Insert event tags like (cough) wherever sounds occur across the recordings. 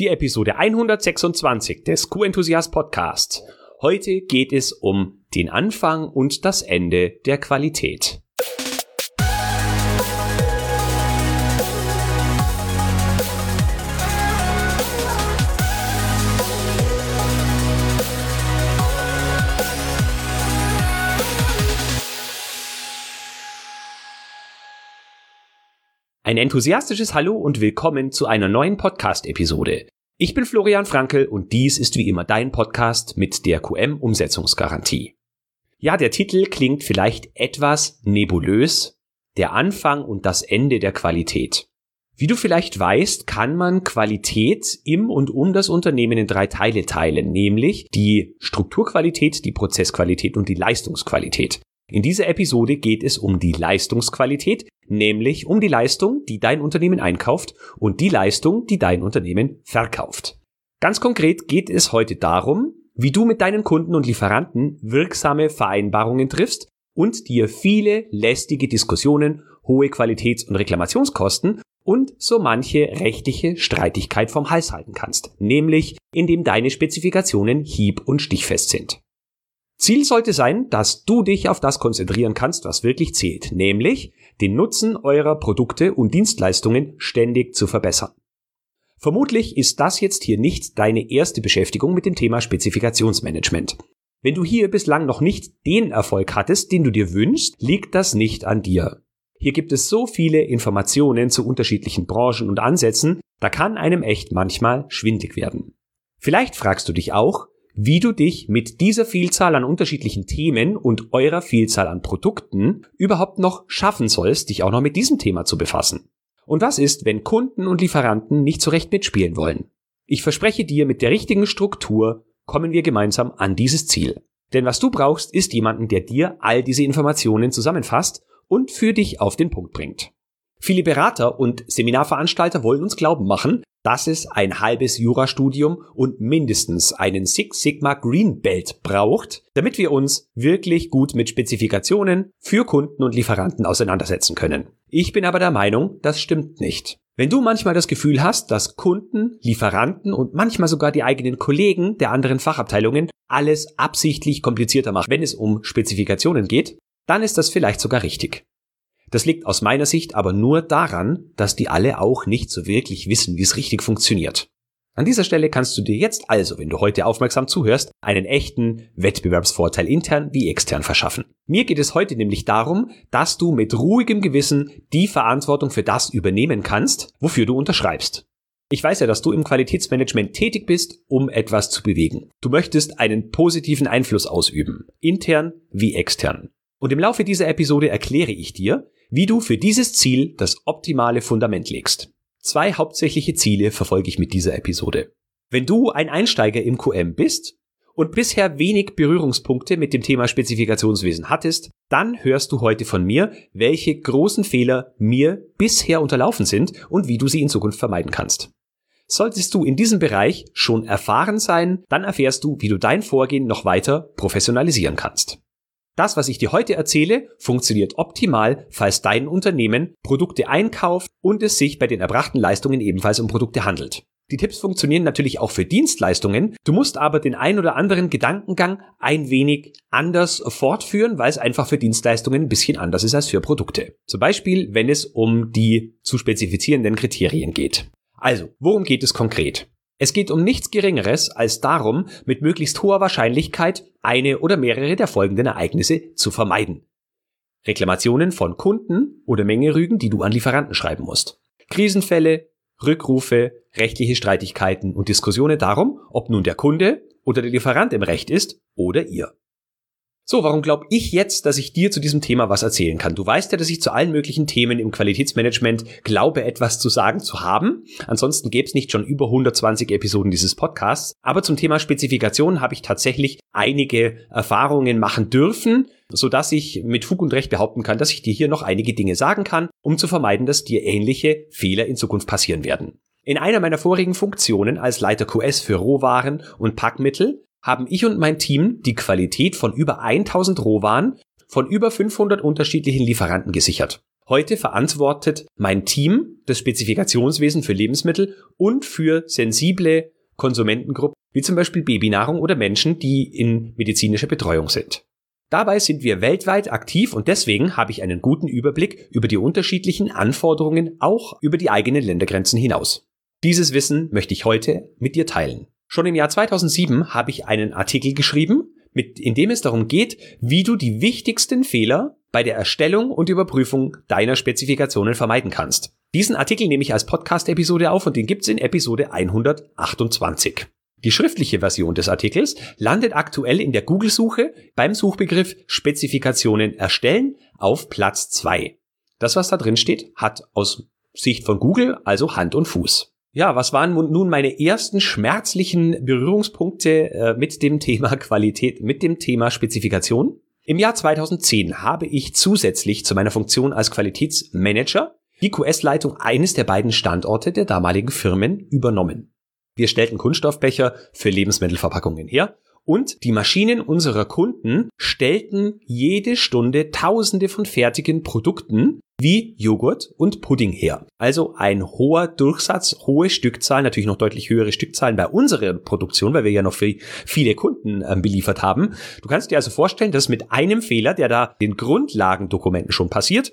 die Episode 126 des Q-Enthusiast Podcasts. Heute geht es um den Anfang und das Ende der Qualität. Ein enthusiastisches Hallo und willkommen zu einer neuen Podcast-Episode. Ich bin Florian Frankel und dies ist wie immer dein Podcast mit der QM-Umsetzungsgarantie. Ja, der Titel klingt vielleicht etwas nebulös. Der Anfang und das Ende der Qualität. Wie du vielleicht weißt, kann man Qualität im und um das Unternehmen in drei Teile teilen, nämlich die Strukturqualität, die Prozessqualität und die Leistungsqualität. In dieser Episode geht es um die Leistungsqualität, nämlich um die Leistung, die dein Unternehmen einkauft und die Leistung, die dein Unternehmen verkauft. Ganz konkret geht es heute darum, wie du mit deinen Kunden und Lieferanten wirksame Vereinbarungen triffst und dir viele lästige Diskussionen, hohe Qualitäts- und Reklamationskosten und so manche rechtliche Streitigkeit vom Hals halten kannst, nämlich indem deine Spezifikationen hieb- und stichfest sind. Ziel sollte sein, dass du dich auf das konzentrieren kannst, was wirklich zählt, nämlich den Nutzen eurer Produkte und Dienstleistungen ständig zu verbessern. Vermutlich ist das jetzt hier nicht deine erste Beschäftigung mit dem Thema Spezifikationsmanagement. Wenn du hier bislang noch nicht den Erfolg hattest, den du dir wünschst, liegt das nicht an dir. Hier gibt es so viele Informationen zu unterschiedlichen Branchen und Ansätzen, da kann einem echt manchmal schwindig werden. Vielleicht fragst du dich auch, wie du dich mit dieser Vielzahl an unterschiedlichen Themen und eurer Vielzahl an Produkten überhaupt noch schaffen sollst, dich auch noch mit diesem Thema zu befassen. Und was ist, wenn Kunden und Lieferanten nicht so recht mitspielen wollen? Ich verspreche dir, mit der richtigen Struktur kommen wir gemeinsam an dieses Ziel. Denn was du brauchst, ist jemanden, der dir all diese Informationen zusammenfasst und für dich auf den Punkt bringt. Viele Berater und Seminarveranstalter wollen uns glauben machen, dass es ein halbes Jurastudium und mindestens einen Six Sigma Green Belt braucht, damit wir uns wirklich gut mit Spezifikationen für Kunden und Lieferanten auseinandersetzen können. Ich bin aber der Meinung, das stimmt nicht. Wenn du manchmal das Gefühl hast, dass Kunden, Lieferanten und manchmal sogar die eigenen Kollegen der anderen Fachabteilungen alles absichtlich komplizierter machen, wenn es um Spezifikationen geht, dann ist das vielleicht sogar richtig. Das liegt aus meiner Sicht aber nur daran, dass die alle auch nicht so wirklich wissen, wie es richtig funktioniert. An dieser Stelle kannst du dir jetzt also, wenn du heute aufmerksam zuhörst, einen echten Wettbewerbsvorteil intern wie extern verschaffen. Mir geht es heute nämlich darum, dass du mit ruhigem Gewissen die Verantwortung für das übernehmen kannst, wofür du unterschreibst. Ich weiß ja, dass du im Qualitätsmanagement tätig bist, um etwas zu bewegen. Du möchtest einen positiven Einfluss ausüben, intern wie extern. Und im Laufe dieser Episode erkläre ich dir, wie du für dieses Ziel das optimale Fundament legst. Zwei hauptsächliche Ziele verfolge ich mit dieser Episode. Wenn du ein Einsteiger im QM bist und bisher wenig Berührungspunkte mit dem Thema Spezifikationswesen hattest, dann hörst du heute von mir, welche großen Fehler mir bisher unterlaufen sind und wie du sie in Zukunft vermeiden kannst. Solltest du in diesem Bereich schon erfahren sein, dann erfährst du, wie du dein Vorgehen noch weiter professionalisieren kannst. Das, was ich dir heute erzähle, funktioniert optimal, falls dein Unternehmen Produkte einkauft und es sich bei den erbrachten Leistungen ebenfalls um Produkte handelt. Die Tipps funktionieren natürlich auch für Dienstleistungen. Du musst aber den ein oder anderen Gedankengang ein wenig anders fortführen, weil es einfach für Dienstleistungen ein bisschen anders ist als für Produkte. Zum Beispiel, wenn es um die zu spezifizierenden Kriterien geht. Also, worum geht es konkret? Es geht um nichts Geringeres als darum, mit möglichst hoher Wahrscheinlichkeit eine oder mehrere der folgenden Ereignisse zu vermeiden. Reklamationen von Kunden oder Mengerügen, die du an Lieferanten schreiben musst. Krisenfälle, Rückrufe, rechtliche Streitigkeiten und Diskussionen darum, ob nun der Kunde oder der Lieferant im Recht ist oder ihr. So, warum glaube ich jetzt, dass ich dir zu diesem Thema was erzählen kann? Du weißt ja, dass ich zu allen möglichen Themen im Qualitätsmanagement glaube, etwas zu sagen zu haben. Ansonsten gäbe es nicht schon über 120 Episoden dieses Podcasts. Aber zum Thema Spezifikation habe ich tatsächlich einige Erfahrungen machen dürfen, so dass ich mit Fug und Recht behaupten kann, dass ich dir hier noch einige Dinge sagen kann, um zu vermeiden, dass dir ähnliche Fehler in Zukunft passieren werden. In einer meiner vorigen Funktionen als Leiter QS für Rohwaren und Packmittel haben ich und mein Team die Qualität von über 1000 Rohwaren von über 500 unterschiedlichen Lieferanten gesichert. Heute verantwortet mein Team das Spezifikationswesen für Lebensmittel und für sensible Konsumentengruppen, wie zum Beispiel Babynahrung oder Menschen, die in medizinischer Betreuung sind. Dabei sind wir weltweit aktiv und deswegen habe ich einen guten Überblick über die unterschiedlichen Anforderungen auch über die eigenen Ländergrenzen hinaus. Dieses Wissen möchte ich heute mit dir teilen. Schon im Jahr 2007 habe ich einen Artikel geschrieben, mit, in dem es darum geht, wie du die wichtigsten Fehler bei der Erstellung und Überprüfung deiner Spezifikationen vermeiden kannst. Diesen Artikel nehme ich als Podcast-Episode auf und den gibt's in Episode 128. Die schriftliche Version des Artikels landet aktuell in der Google-Suche beim Suchbegriff Spezifikationen erstellen auf Platz 2. Das, was da drin steht, hat aus Sicht von Google also Hand und Fuß. Ja, was waren nun meine ersten schmerzlichen Berührungspunkte äh, mit dem Thema (laughs) Qualität, mit dem Thema Spezifikation? Im Jahr 2010 habe ich zusätzlich zu meiner Funktion als Qualitätsmanager die QS-Leitung eines der beiden Standorte der damaligen Firmen übernommen. Wir stellten Kunststoffbecher für Lebensmittelverpackungen her und die Maschinen unserer Kunden stellten jede Stunde Tausende von fertigen Produkten wie Joghurt und Pudding her. Also ein hoher Durchsatz, hohe Stückzahlen, natürlich noch deutlich höhere Stückzahlen bei unserer Produktion, weil wir ja noch viele Kunden äh, beliefert haben. Du kannst dir also vorstellen, dass mit einem Fehler, der da den Grundlagendokumenten schon passiert,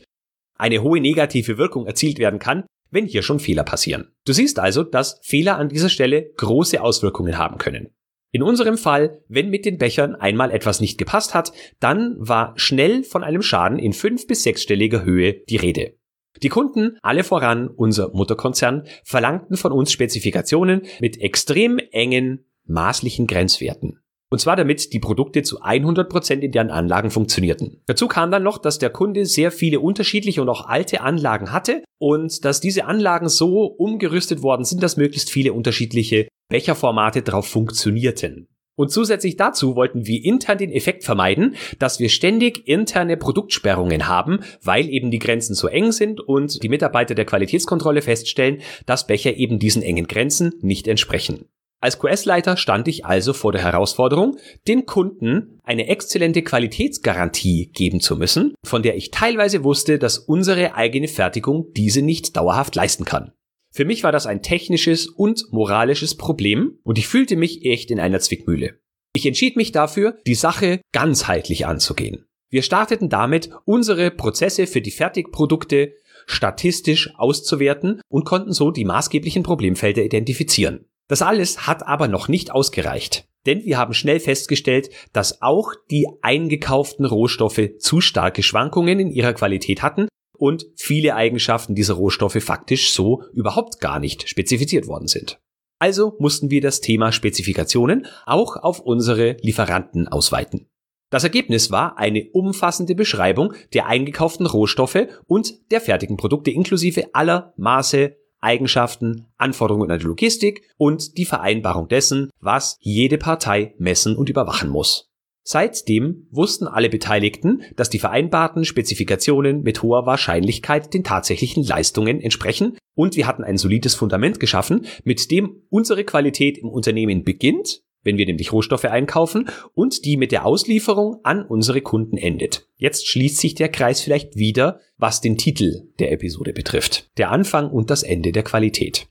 eine hohe negative Wirkung erzielt werden kann, wenn hier schon Fehler passieren. Du siehst also, dass Fehler an dieser Stelle große Auswirkungen haben können. In unserem Fall, wenn mit den Bechern einmal etwas nicht gepasst hat, dann war schnell von einem Schaden in fünf bis sechsstelliger Höhe die Rede. Die Kunden, alle voran unser Mutterkonzern, verlangten von uns Spezifikationen mit extrem engen maßlichen Grenzwerten. Und zwar damit die Produkte zu 100 Prozent in deren Anlagen funktionierten. Dazu kam dann noch, dass der Kunde sehr viele unterschiedliche und auch alte Anlagen hatte und dass diese Anlagen so umgerüstet worden sind, dass möglichst viele unterschiedliche Becherformate drauf funktionierten. Und zusätzlich dazu wollten wir intern den Effekt vermeiden, dass wir ständig interne Produktsperrungen haben, weil eben die Grenzen so eng sind und die Mitarbeiter der Qualitätskontrolle feststellen, dass Becher eben diesen engen Grenzen nicht entsprechen. Als QS-Leiter stand ich also vor der Herausforderung, den Kunden eine exzellente Qualitätsgarantie geben zu müssen, von der ich teilweise wusste, dass unsere eigene Fertigung diese nicht dauerhaft leisten kann. Für mich war das ein technisches und moralisches Problem und ich fühlte mich echt in einer Zwickmühle. Ich entschied mich dafür, die Sache ganzheitlich anzugehen. Wir starteten damit, unsere Prozesse für die Fertigprodukte statistisch auszuwerten und konnten so die maßgeblichen Problemfelder identifizieren. Das alles hat aber noch nicht ausgereicht. Denn wir haben schnell festgestellt, dass auch die eingekauften Rohstoffe zu starke Schwankungen in ihrer Qualität hatten und viele Eigenschaften dieser Rohstoffe faktisch so überhaupt gar nicht spezifiziert worden sind. Also mussten wir das Thema Spezifikationen auch auf unsere Lieferanten ausweiten. Das Ergebnis war eine umfassende Beschreibung der eingekauften Rohstoffe und der fertigen Produkte inklusive aller Maße, Eigenschaften, Anforderungen an die Logistik und die Vereinbarung dessen, was jede Partei messen und überwachen muss. Seitdem wussten alle Beteiligten, dass die vereinbarten Spezifikationen mit hoher Wahrscheinlichkeit den tatsächlichen Leistungen entsprechen und wir hatten ein solides Fundament geschaffen, mit dem unsere Qualität im Unternehmen beginnt wenn wir nämlich Rohstoffe einkaufen und die mit der Auslieferung an unsere Kunden endet. Jetzt schließt sich der Kreis vielleicht wieder, was den Titel der Episode betrifft. Der Anfang und das Ende der Qualität.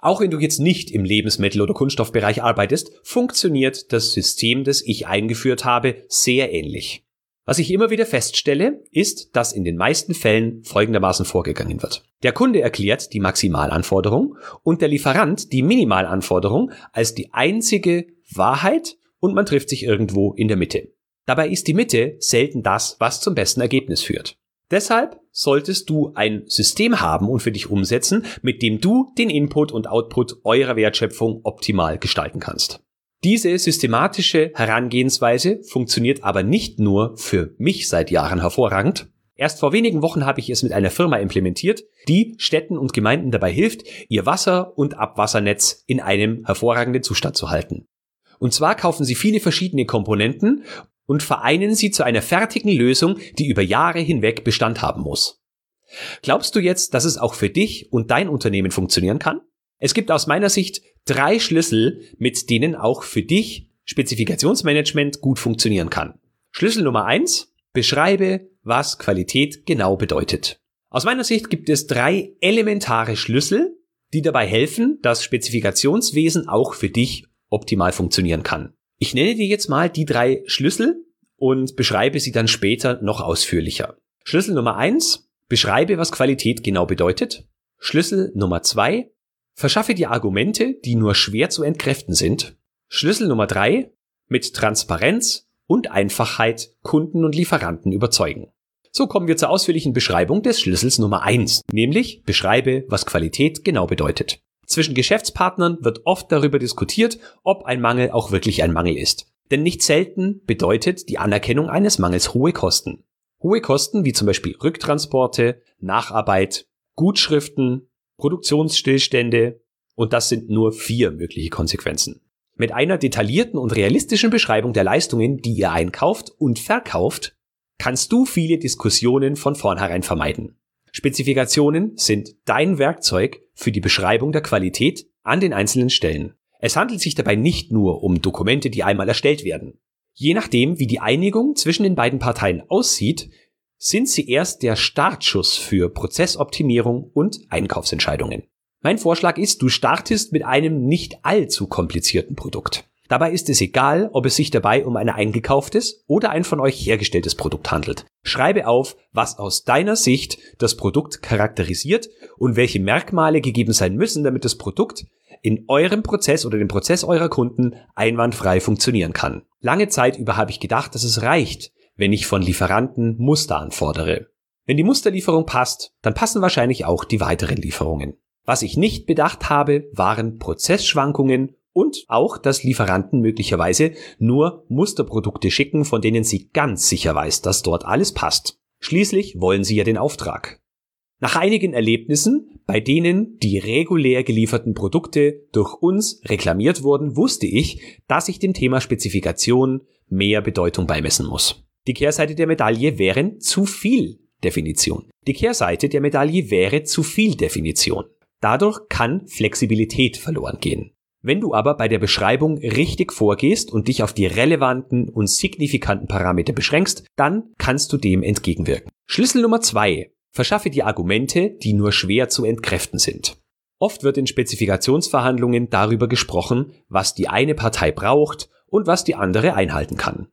Auch wenn du jetzt nicht im Lebensmittel- oder Kunststoffbereich arbeitest, funktioniert das System, das ich eingeführt habe, sehr ähnlich. Was ich immer wieder feststelle, ist, dass in den meisten Fällen folgendermaßen vorgegangen wird. Der Kunde erklärt die Maximalanforderung und der Lieferant die Minimalanforderung als die einzige Wahrheit und man trifft sich irgendwo in der Mitte. Dabei ist die Mitte selten das, was zum besten Ergebnis führt. Deshalb solltest du ein System haben und für dich umsetzen, mit dem du den Input und Output eurer Wertschöpfung optimal gestalten kannst. Diese systematische Herangehensweise funktioniert aber nicht nur für mich seit Jahren hervorragend. Erst vor wenigen Wochen habe ich es mit einer Firma implementiert, die Städten und Gemeinden dabei hilft, ihr Wasser- und Abwassernetz in einem hervorragenden Zustand zu halten. Und zwar kaufen sie viele verschiedene Komponenten und vereinen sie zu einer fertigen Lösung, die über Jahre hinweg Bestand haben muss. Glaubst du jetzt, dass es auch für dich und dein Unternehmen funktionieren kann? Es gibt aus meiner Sicht drei Schlüssel, mit denen auch für dich Spezifikationsmanagement gut funktionieren kann. Schlüssel Nummer eins: Beschreibe, was Qualität genau bedeutet. Aus meiner Sicht gibt es drei elementare Schlüssel, die dabei helfen, dass Spezifikationswesen auch für dich optimal funktionieren kann. Ich nenne dir jetzt mal die drei Schlüssel und beschreibe sie dann später noch ausführlicher. Schlüssel Nummer eins: Beschreibe, was Qualität genau bedeutet. Schlüssel Nummer zwei: Verschaffe dir Argumente, die nur schwer zu entkräften sind. Schlüssel Nummer drei: Mit Transparenz und Einfachheit Kunden und Lieferanten überzeugen. So kommen wir zur ausführlichen Beschreibung des Schlüssels Nummer eins, nämlich beschreibe, was Qualität genau bedeutet. Zwischen Geschäftspartnern wird oft darüber diskutiert, ob ein Mangel auch wirklich ein Mangel ist. Denn nicht selten bedeutet die Anerkennung eines Mangels hohe Kosten. Hohe Kosten wie zum Beispiel Rücktransporte, Nacharbeit, Gutschriften, Produktionsstillstände und das sind nur vier mögliche Konsequenzen. Mit einer detaillierten und realistischen Beschreibung der Leistungen, die ihr einkauft und verkauft, kannst du viele Diskussionen von vornherein vermeiden. Spezifikationen sind dein Werkzeug für die Beschreibung der Qualität an den einzelnen Stellen. Es handelt sich dabei nicht nur um Dokumente, die einmal erstellt werden. Je nachdem, wie die Einigung zwischen den beiden Parteien aussieht, sind sie erst der Startschuss für Prozessoptimierung und Einkaufsentscheidungen. Mein Vorschlag ist, du startest mit einem nicht allzu komplizierten Produkt. Dabei ist es egal, ob es sich dabei um ein eingekauftes oder ein von euch hergestelltes Produkt handelt. Schreibe auf, was aus deiner Sicht das Produkt charakterisiert und welche Merkmale gegeben sein müssen, damit das Produkt in eurem Prozess oder dem Prozess eurer Kunden einwandfrei funktionieren kann. Lange Zeit über habe ich gedacht, dass es reicht, wenn ich von Lieferanten Muster anfordere. Wenn die Musterlieferung passt, dann passen wahrscheinlich auch die weiteren Lieferungen. Was ich nicht bedacht habe, waren Prozessschwankungen und auch, dass Lieferanten möglicherweise nur Musterprodukte schicken, von denen sie ganz sicher weiß, dass dort alles passt. Schließlich wollen sie ja den Auftrag. Nach einigen Erlebnissen, bei denen die regulär gelieferten Produkte durch uns reklamiert wurden, wusste ich, dass ich dem Thema Spezifikation mehr Bedeutung beimessen muss. Die Kehrseite der Medaille wären zu viel Definition. Die Kehrseite der Medaille wäre zu viel Definition. Dadurch kann Flexibilität verloren gehen. Wenn du aber bei der Beschreibung richtig vorgehst und dich auf die relevanten und signifikanten Parameter beschränkst, dann kannst du dem entgegenwirken. Schlüssel Nummer zwei: Verschaffe dir Argumente, die nur schwer zu entkräften sind. Oft wird in Spezifikationsverhandlungen darüber gesprochen, was die eine Partei braucht und was die andere einhalten kann.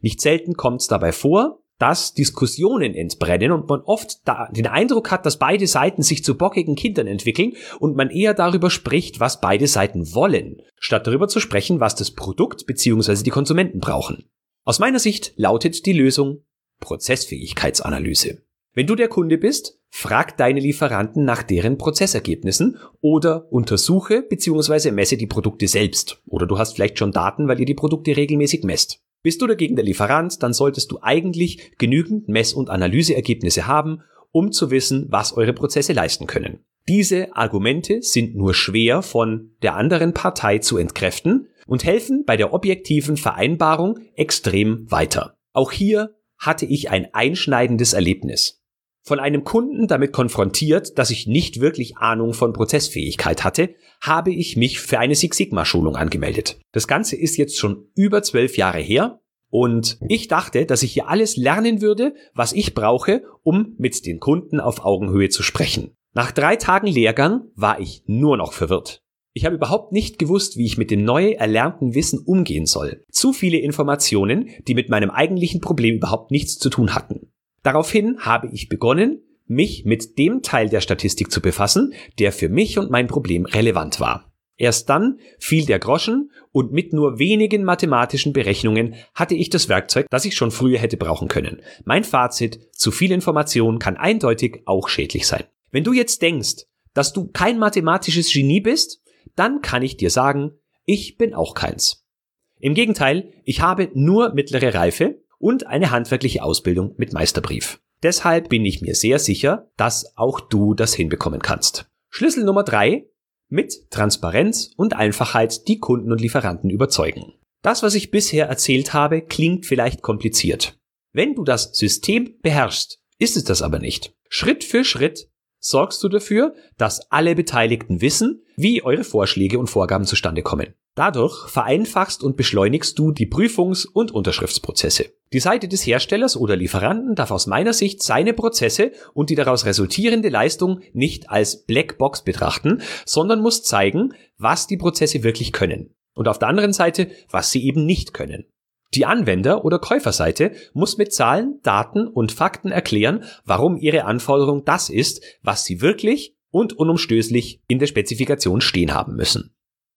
Nicht selten kommt es dabei vor, dass Diskussionen entbrennen und man oft da den Eindruck hat, dass beide Seiten sich zu bockigen Kindern entwickeln und man eher darüber spricht, was beide Seiten wollen, statt darüber zu sprechen, was das Produkt bzw. die Konsumenten brauchen. Aus meiner Sicht lautet die Lösung Prozessfähigkeitsanalyse. Wenn du der Kunde bist, frag deine Lieferanten nach deren Prozessergebnissen oder untersuche bzw. messe die Produkte selbst. Oder du hast vielleicht schon Daten, weil ihr die Produkte regelmäßig messt. Bist du dagegen der Lieferant, dann solltest du eigentlich genügend Mess- und Analyseergebnisse haben, um zu wissen, was eure Prozesse leisten können. Diese Argumente sind nur schwer von der anderen Partei zu entkräften und helfen bei der objektiven Vereinbarung extrem weiter. Auch hier hatte ich ein einschneidendes Erlebnis von einem Kunden damit konfrontiert, dass ich nicht wirklich Ahnung von Prozessfähigkeit hatte, habe ich mich für eine Six Sigma Schulung angemeldet. Das Ganze ist jetzt schon über zwölf Jahre her und ich dachte, dass ich hier alles lernen würde, was ich brauche, um mit den Kunden auf Augenhöhe zu sprechen. Nach drei Tagen Lehrgang war ich nur noch verwirrt. Ich habe überhaupt nicht gewusst, wie ich mit dem neu erlernten Wissen umgehen soll. Zu viele Informationen, die mit meinem eigentlichen Problem überhaupt nichts zu tun hatten. Daraufhin habe ich begonnen, mich mit dem Teil der Statistik zu befassen, der für mich und mein Problem relevant war. Erst dann fiel der Groschen und mit nur wenigen mathematischen Berechnungen hatte ich das Werkzeug, das ich schon früher hätte brauchen können. Mein Fazit, zu viel Information kann eindeutig auch schädlich sein. Wenn du jetzt denkst, dass du kein mathematisches Genie bist, dann kann ich dir sagen, ich bin auch keins. Im Gegenteil, ich habe nur mittlere Reife und eine handwerkliche Ausbildung mit Meisterbrief. Deshalb bin ich mir sehr sicher, dass auch du das hinbekommen kannst. Schlüssel Nummer drei: Mit Transparenz und Einfachheit die Kunden und Lieferanten überzeugen. Das, was ich bisher erzählt habe, klingt vielleicht kompliziert. Wenn du das System beherrschst, ist es das aber nicht. Schritt für Schritt sorgst du dafür, dass alle Beteiligten wissen, wie eure Vorschläge und Vorgaben zustande kommen. Dadurch vereinfachst und beschleunigst du die Prüfungs- und Unterschriftsprozesse. Die Seite des Herstellers oder Lieferanten darf aus meiner Sicht seine Prozesse und die daraus resultierende Leistung nicht als Blackbox betrachten, sondern muss zeigen, was die Prozesse wirklich können. Und auf der anderen Seite, was sie eben nicht können. Die Anwender- oder Käuferseite muss mit Zahlen, Daten und Fakten erklären, warum ihre Anforderung das ist, was sie wirklich und unumstößlich in der Spezifikation stehen haben müssen.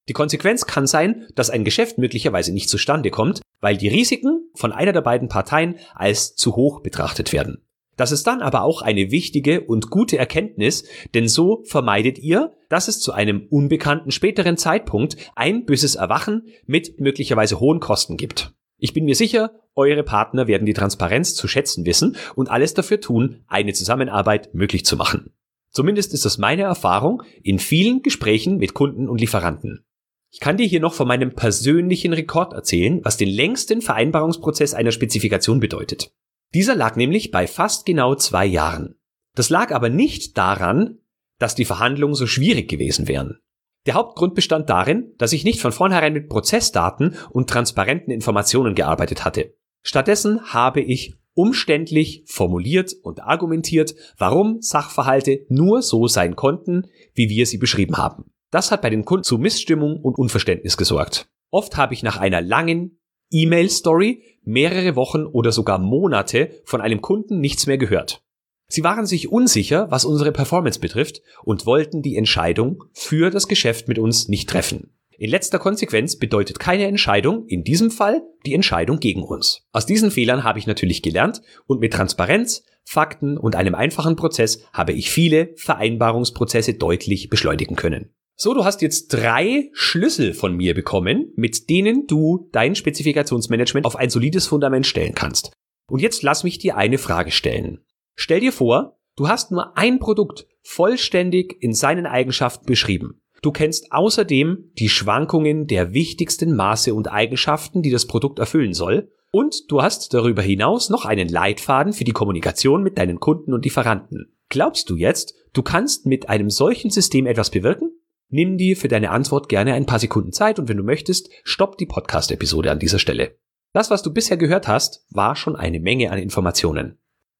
Die Konsequenz kann sein, dass ein Geschäft möglicherweise nicht zustande kommt, weil die Risiken von einer der beiden Parteien als zu hoch betrachtet werden. Das ist dann aber auch eine wichtige und gute Erkenntnis, denn so vermeidet ihr, dass es zu einem unbekannten späteren Zeitpunkt ein böses Erwachen mit möglicherweise hohen Kosten gibt. Ich bin mir sicher, eure Partner werden die Transparenz zu schätzen wissen und alles dafür tun, eine Zusammenarbeit möglich zu machen. Zumindest ist das meine Erfahrung in vielen Gesprächen mit Kunden und Lieferanten. Ich kann dir hier noch von meinem persönlichen Rekord erzählen, was den längsten Vereinbarungsprozess einer Spezifikation bedeutet. Dieser lag nämlich bei fast genau zwei Jahren. Das lag aber nicht daran, dass die Verhandlungen so schwierig gewesen wären. Der Hauptgrund bestand darin, dass ich nicht von vornherein mit Prozessdaten und transparenten Informationen gearbeitet hatte. Stattdessen habe ich umständlich formuliert und argumentiert, warum Sachverhalte nur so sein konnten, wie wir sie beschrieben haben. Das hat bei den Kunden zu Missstimmung und Unverständnis gesorgt. Oft habe ich nach einer langen E-Mail-Story mehrere Wochen oder sogar Monate von einem Kunden nichts mehr gehört. Sie waren sich unsicher, was unsere Performance betrifft und wollten die Entscheidung für das Geschäft mit uns nicht treffen. In letzter Konsequenz bedeutet keine Entscheidung, in diesem Fall die Entscheidung gegen uns. Aus diesen Fehlern habe ich natürlich gelernt und mit Transparenz, Fakten und einem einfachen Prozess habe ich viele Vereinbarungsprozesse deutlich beschleunigen können. So, du hast jetzt drei Schlüssel von mir bekommen, mit denen du dein Spezifikationsmanagement auf ein solides Fundament stellen kannst. Und jetzt lass mich dir eine Frage stellen. Stell dir vor, du hast nur ein Produkt vollständig in seinen Eigenschaften beschrieben. Du kennst außerdem die Schwankungen der wichtigsten Maße und Eigenschaften, die das Produkt erfüllen soll. Und du hast darüber hinaus noch einen Leitfaden für die Kommunikation mit deinen Kunden und Lieferanten. Glaubst du jetzt, du kannst mit einem solchen System etwas bewirken? Nimm dir für deine Antwort gerne ein paar Sekunden Zeit und wenn du möchtest, stopp die Podcast-Episode an dieser Stelle. Das, was du bisher gehört hast, war schon eine Menge an Informationen.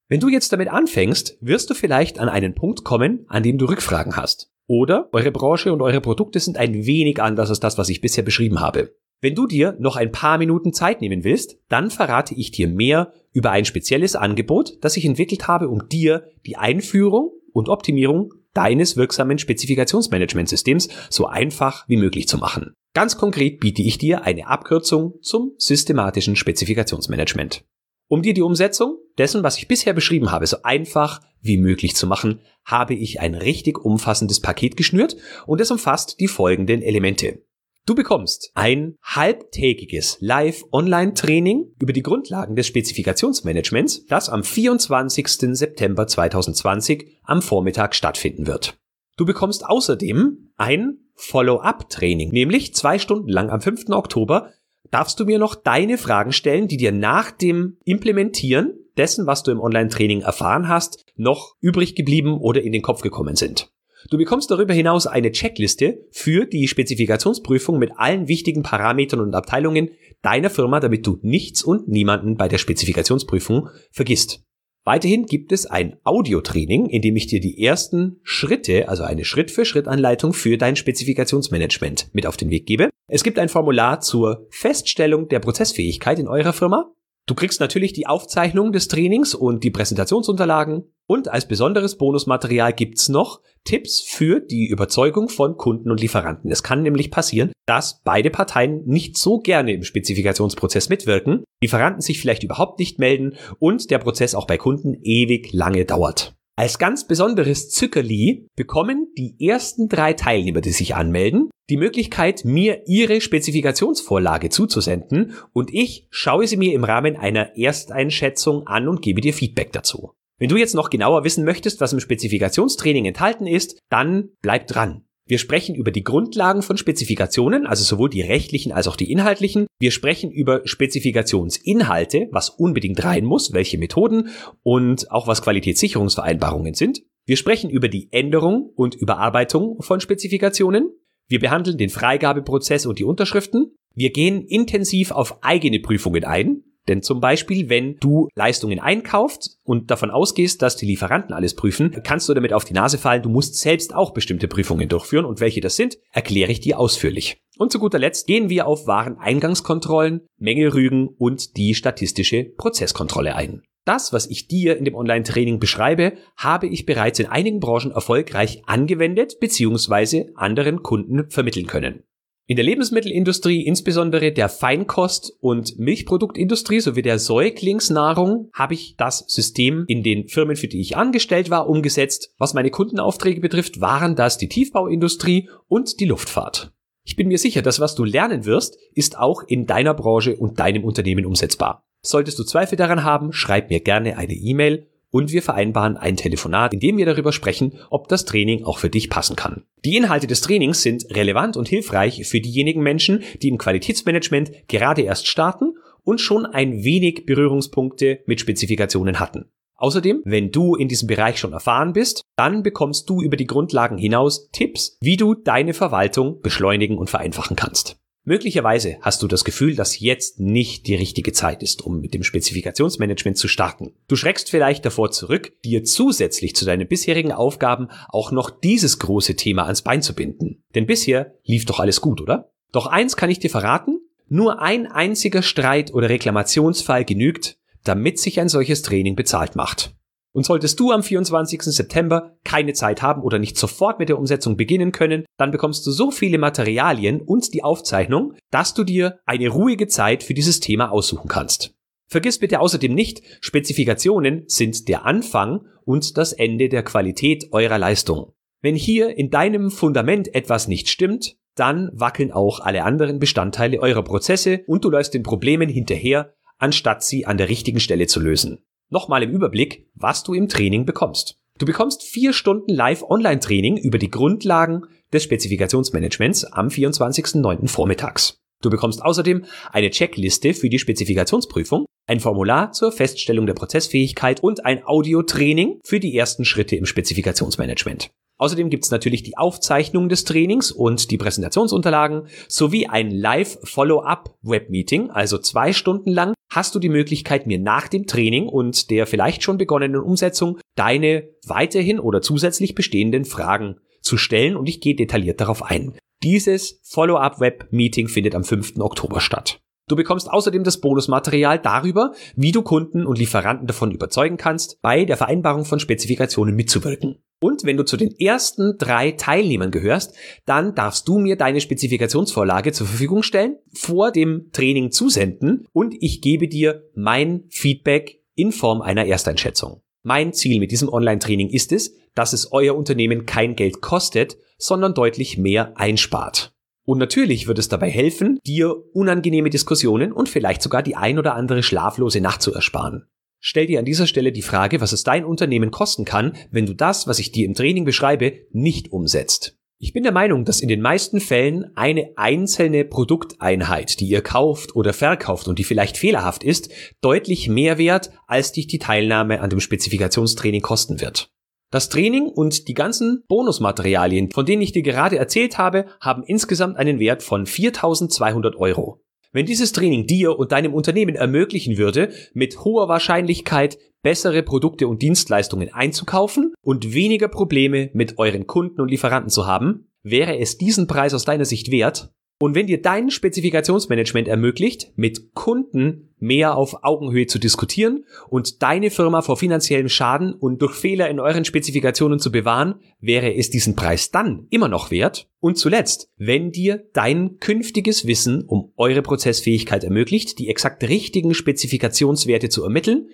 Wenn du jetzt damit anfängst, wirst du vielleicht an einen Punkt kommen, an dem du Rückfragen hast. Oder eure Branche und eure Produkte sind ein wenig anders als das, was ich bisher beschrieben habe. Wenn du dir noch ein paar Minuten Zeit nehmen willst, dann verrate ich dir mehr über ein spezielles Angebot, das ich entwickelt habe, um dir die Einführung und Optimierung deines wirksamen Spezifikationsmanagementsystems so einfach wie möglich zu machen. Ganz konkret biete ich dir eine Abkürzung zum systematischen Spezifikationsmanagement. Um dir die Umsetzung dessen, was ich bisher beschrieben habe, so einfach wie möglich zu machen, habe ich ein richtig umfassendes Paket geschnürt und es umfasst die folgenden Elemente. Du bekommst ein halbtägiges Live-Online-Training über die Grundlagen des Spezifikationsmanagements, das am 24. September 2020 am Vormittag stattfinden wird. Du bekommst außerdem ein Follow-up-Training, nämlich zwei Stunden lang am 5. Oktober darfst du mir noch deine Fragen stellen, die dir nach dem Implementieren dessen, was du im Online-Training erfahren hast, noch übrig geblieben oder in den Kopf gekommen sind. Du bekommst darüber hinaus eine Checkliste für die Spezifikationsprüfung mit allen wichtigen Parametern und Abteilungen deiner Firma, damit du nichts und niemanden bei der Spezifikationsprüfung vergisst. Weiterhin gibt es ein Audiotraining, in dem ich dir die ersten Schritte, also eine Schritt-für-Schritt-Anleitung für dein Spezifikationsmanagement mit auf den Weg gebe. Es gibt ein Formular zur Feststellung der Prozessfähigkeit in eurer Firma Du kriegst natürlich die Aufzeichnung des Trainings und die Präsentationsunterlagen. Und als besonderes Bonusmaterial gibt's noch Tipps für die Überzeugung von Kunden und Lieferanten. Es kann nämlich passieren, dass beide Parteien nicht so gerne im Spezifikationsprozess mitwirken, Lieferanten sich vielleicht überhaupt nicht melden und der Prozess auch bei Kunden ewig lange dauert. Als ganz besonderes Zückerli bekommen die ersten drei Teilnehmer, die sich anmelden, die Möglichkeit, mir ihre Spezifikationsvorlage zuzusenden und ich schaue sie mir im Rahmen einer Ersteinschätzung an und gebe dir Feedback dazu. Wenn du jetzt noch genauer wissen möchtest, was im Spezifikationstraining enthalten ist, dann bleib dran. Wir sprechen über die Grundlagen von Spezifikationen, also sowohl die rechtlichen als auch die inhaltlichen. Wir sprechen über Spezifikationsinhalte, was unbedingt rein muss, welche Methoden und auch was Qualitätssicherungsvereinbarungen sind. Wir sprechen über die Änderung und Überarbeitung von Spezifikationen. Wir behandeln den Freigabeprozess und die Unterschriften. Wir gehen intensiv auf eigene Prüfungen ein, Denn zum Beispiel, wenn du Leistungen einkaufst und davon ausgehst, dass die Lieferanten alles prüfen, kannst du damit auf die Nase fallen, du musst selbst auch bestimmte Prüfungen durchführen und welche das sind, erkläre ich dir ausführlich. Und zu guter Letzt gehen wir auf Wareneingangskontrollen, Mängelrügen und die statistische Prozesskontrolle ein. Das, was ich dir in dem Online-Training beschreibe, habe ich bereits in einigen Branchen erfolgreich angewendet bzw. anderen Kunden vermitteln können. In der Lebensmittelindustrie, insbesondere der Feinkost- und Milchproduktindustrie sowie der Säuglingsnahrung, habe ich das System in den Firmen, für die ich angestellt war, umgesetzt. Was meine Kundenaufträge betrifft, waren das die Tiefbauindustrie und die Luftfahrt. Ich bin mir sicher, dass was du lernen wirst, ist auch in deiner Branche und deinem Unternehmen umsetzbar. Solltest du Zweifel daran haben, schreib mir gerne eine E-Mail und wir vereinbaren ein Telefonat, in dem wir darüber sprechen, ob das Training auch für dich passen kann. Die Inhalte des Trainings sind relevant und hilfreich für diejenigen Menschen, die im Qualitätsmanagement gerade erst starten und schon ein wenig Berührungspunkte mit Spezifikationen hatten. Außerdem, wenn du in diesem Bereich schon erfahren bist, dann bekommst du über die Grundlagen hinaus Tipps, wie du deine Verwaltung beschleunigen und vereinfachen kannst. Möglicherweise hast du das Gefühl, dass jetzt nicht die richtige Zeit ist, um mit dem Spezifikationsmanagement zu starten. Du schreckst vielleicht davor zurück, dir zusätzlich zu deinen bisherigen Aufgaben auch noch dieses große Thema ans Bein zu binden. Denn bisher lief doch alles gut, oder? Doch eins kann ich dir verraten, nur ein einziger Streit oder Reklamationsfall genügt, damit sich ein solches Training bezahlt macht. Und solltest du am 24. September keine Zeit haben oder nicht sofort mit der Umsetzung beginnen können, dann bekommst du so viele Materialien und die Aufzeichnung, dass du dir eine ruhige Zeit für dieses Thema aussuchen kannst. Vergiss bitte außerdem nicht, Spezifikationen sind der Anfang und das Ende der Qualität eurer Leistung. Wenn hier in deinem Fundament etwas nicht stimmt, dann wackeln auch alle anderen Bestandteile eurer Prozesse und du läufst den Problemen hinterher, anstatt sie an der richtigen Stelle zu lösen. Nochmal im Überblick, was du im Training bekommst. Du bekommst vier Stunden Live-Online-Training über die Grundlagen des Spezifikationsmanagements am 24.09. vormittags. Du bekommst außerdem eine Checkliste für die Spezifikationsprüfung, ein Formular zur Feststellung der Prozessfähigkeit und ein Audio-Training für die ersten Schritte im Spezifikationsmanagement. Außerdem gibt's natürlich die Aufzeichnung des Trainings und die Präsentationsunterlagen sowie ein Live-Follow-up-Webmeeting, also zwei Stunden lang hast du die Möglichkeit, mir nach dem Training und der vielleicht schon begonnenen Umsetzung deine weiterhin oder zusätzlich bestehenden Fragen zu stellen und ich gehe detailliert darauf ein. Dieses Follow-up-Web-Meeting findet am 5. Oktober statt. Du bekommst außerdem das Bonusmaterial darüber, wie du Kunden und Lieferanten davon überzeugen kannst, bei der Vereinbarung von Spezifikationen mitzuwirken. Und wenn du zu den ersten drei Teilnehmern gehörst, dann darfst du mir deine Spezifikationsvorlage zur Verfügung stellen, vor dem Training zusenden und ich gebe dir mein Feedback in Form einer Ersteinschätzung. Mein Ziel mit diesem Online-Training ist es, dass es euer Unternehmen kein Geld kostet, sondern deutlich mehr einspart. Und natürlich wird es dabei helfen, dir unangenehme Diskussionen und vielleicht sogar die ein oder andere schlaflose Nacht zu ersparen. Stell dir an dieser Stelle die Frage, was es dein Unternehmen kosten kann, wenn du das, was ich dir im Training beschreibe, nicht umsetzt. Ich bin der Meinung, dass in den meisten Fällen eine einzelne Produkteinheit, die ihr kauft oder verkauft und die vielleicht fehlerhaft ist, deutlich mehr wert, als dich die Teilnahme an dem Spezifikationstraining kosten wird. Das Training und die ganzen Bonusmaterialien, von denen ich dir gerade erzählt habe, haben insgesamt einen Wert von 4200 Euro. Wenn dieses Training dir und deinem Unternehmen ermöglichen würde, mit hoher Wahrscheinlichkeit bessere Produkte und Dienstleistungen einzukaufen und weniger Probleme mit euren Kunden und Lieferanten zu haben, wäre es diesen Preis aus deiner Sicht wert? Und wenn dir dein Spezifikationsmanagement ermöglicht, mit Kunden mehr auf Augenhöhe zu diskutieren und deine Firma vor finanziellem Schaden und durch Fehler in euren Spezifikationen zu bewahren, wäre es diesen Preis dann immer noch wert. Und zuletzt, wenn dir dein künftiges Wissen um eure Prozessfähigkeit ermöglicht, die exakt richtigen Spezifikationswerte zu ermitteln,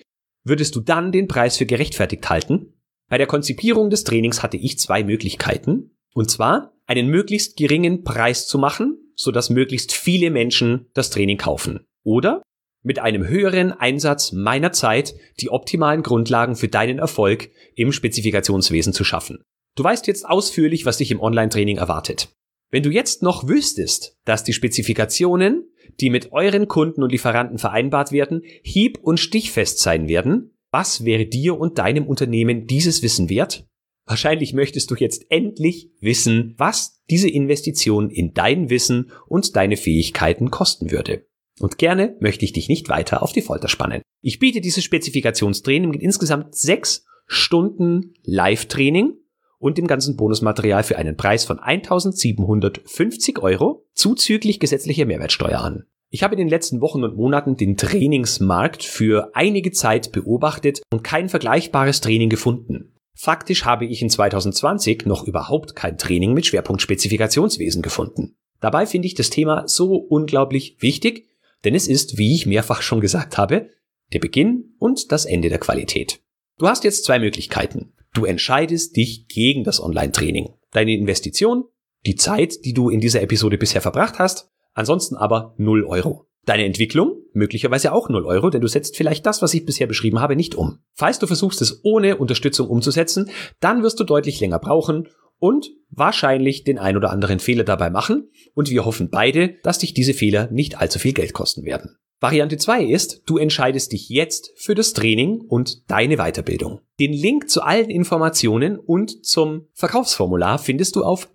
würdest du dann den Preis für gerechtfertigt halten? Bei der Konzipierung des Trainings hatte ich zwei Möglichkeiten. Und zwar einen möglichst geringen Preis zu machen, sodass möglichst viele Menschen das Training kaufen. Oder mit einem höheren Einsatz meiner Zeit die optimalen Grundlagen für deinen Erfolg im Spezifikationswesen zu schaffen. Du weißt jetzt ausführlich, was dich im Online-Training erwartet. Wenn du jetzt noch wüsstest, dass die Spezifikationen, die mit euren Kunden und Lieferanten vereinbart werden, hieb- und stichfest sein werden, was wäre dir und deinem Unternehmen dieses Wissen wert? Wahrscheinlich möchtest du jetzt endlich wissen, was diese Investition in dein Wissen und deine Fähigkeiten kosten würde. Und gerne möchte ich dich nicht weiter auf die Folter spannen. Ich biete dieses Spezifikationstraining mit insgesamt sechs Stunden Live-Training und dem ganzen Bonusmaterial für einen Preis von 1750 Euro zuzüglich gesetzlicher Mehrwertsteuer an. Ich habe in den letzten Wochen und Monaten den Trainingsmarkt für einige Zeit beobachtet und kein vergleichbares Training gefunden. Faktisch habe ich in 2020 noch überhaupt kein Training mit Schwerpunkt Spezifikationswesen gefunden. Dabei finde ich das Thema so unglaublich wichtig, denn es ist, wie ich mehrfach schon gesagt habe, der Beginn und das Ende der Qualität. Du hast jetzt zwei Möglichkeiten. Du entscheidest dich gegen das Online-Training. Deine Investition, die Zeit, die du in dieser Episode bisher verbracht hast, ansonsten aber 0 Euro. Deine Entwicklung möglicherweise auch 0 Euro, denn du setzt vielleicht das, was ich bisher beschrieben habe, nicht um. Falls du versuchst, es ohne Unterstützung umzusetzen, dann wirst du deutlich länger brauchen und wahrscheinlich den ein oder anderen Fehler dabei machen und wir hoffen beide, dass dich diese Fehler nicht allzu viel Geld kosten werden. Variante 2 ist, du entscheidest dich jetzt für das Training und deine Weiterbildung. Den Link zu allen Informationen und zum Verkaufsformular findest du auf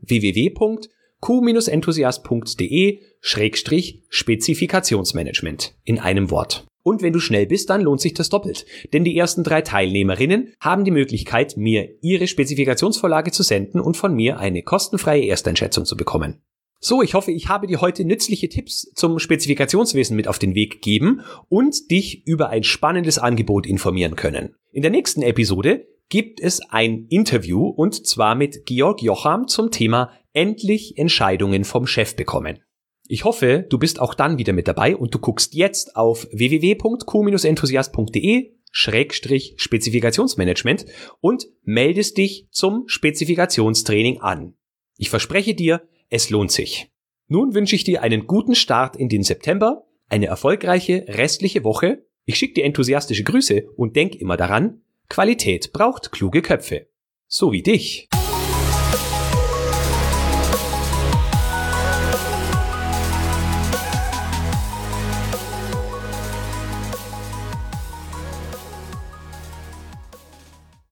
www.q-enthusiast.de Schrägstrich Spezifikationsmanagement in einem Wort. Und wenn du schnell bist, dann lohnt sich das doppelt. Denn die ersten drei Teilnehmerinnen haben die Möglichkeit, mir ihre Spezifikationsvorlage zu senden und von mir eine kostenfreie Ersteinschätzung zu bekommen. So, ich hoffe, ich habe dir heute nützliche Tipps zum Spezifikationswesen mit auf den Weg gegeben und dich über ein spannendes Angebot informieren können. In der nächsten Episode gibt es ein Interview und zwar mit Georg Jocham zum Thema Endlich Entscheidungen vom Chef bekommen. Ich hoffe, du bist auch dann wieder mit dabei und du guckst jetzt auf www.q-enthusiast.de Schrägstrich Spezifikationsmanagement und meldest dich zum Spezifikationstraining an. Ich verspreche dir, es lohnt sich. Nun wünsche ich dir einen guten Start in den September, eine erfolgreiche restliche Woche. Ich schicke dir enthusiastische Grüße und denk immer daran, Qualität braucht kluge Köpfe. So wie dich.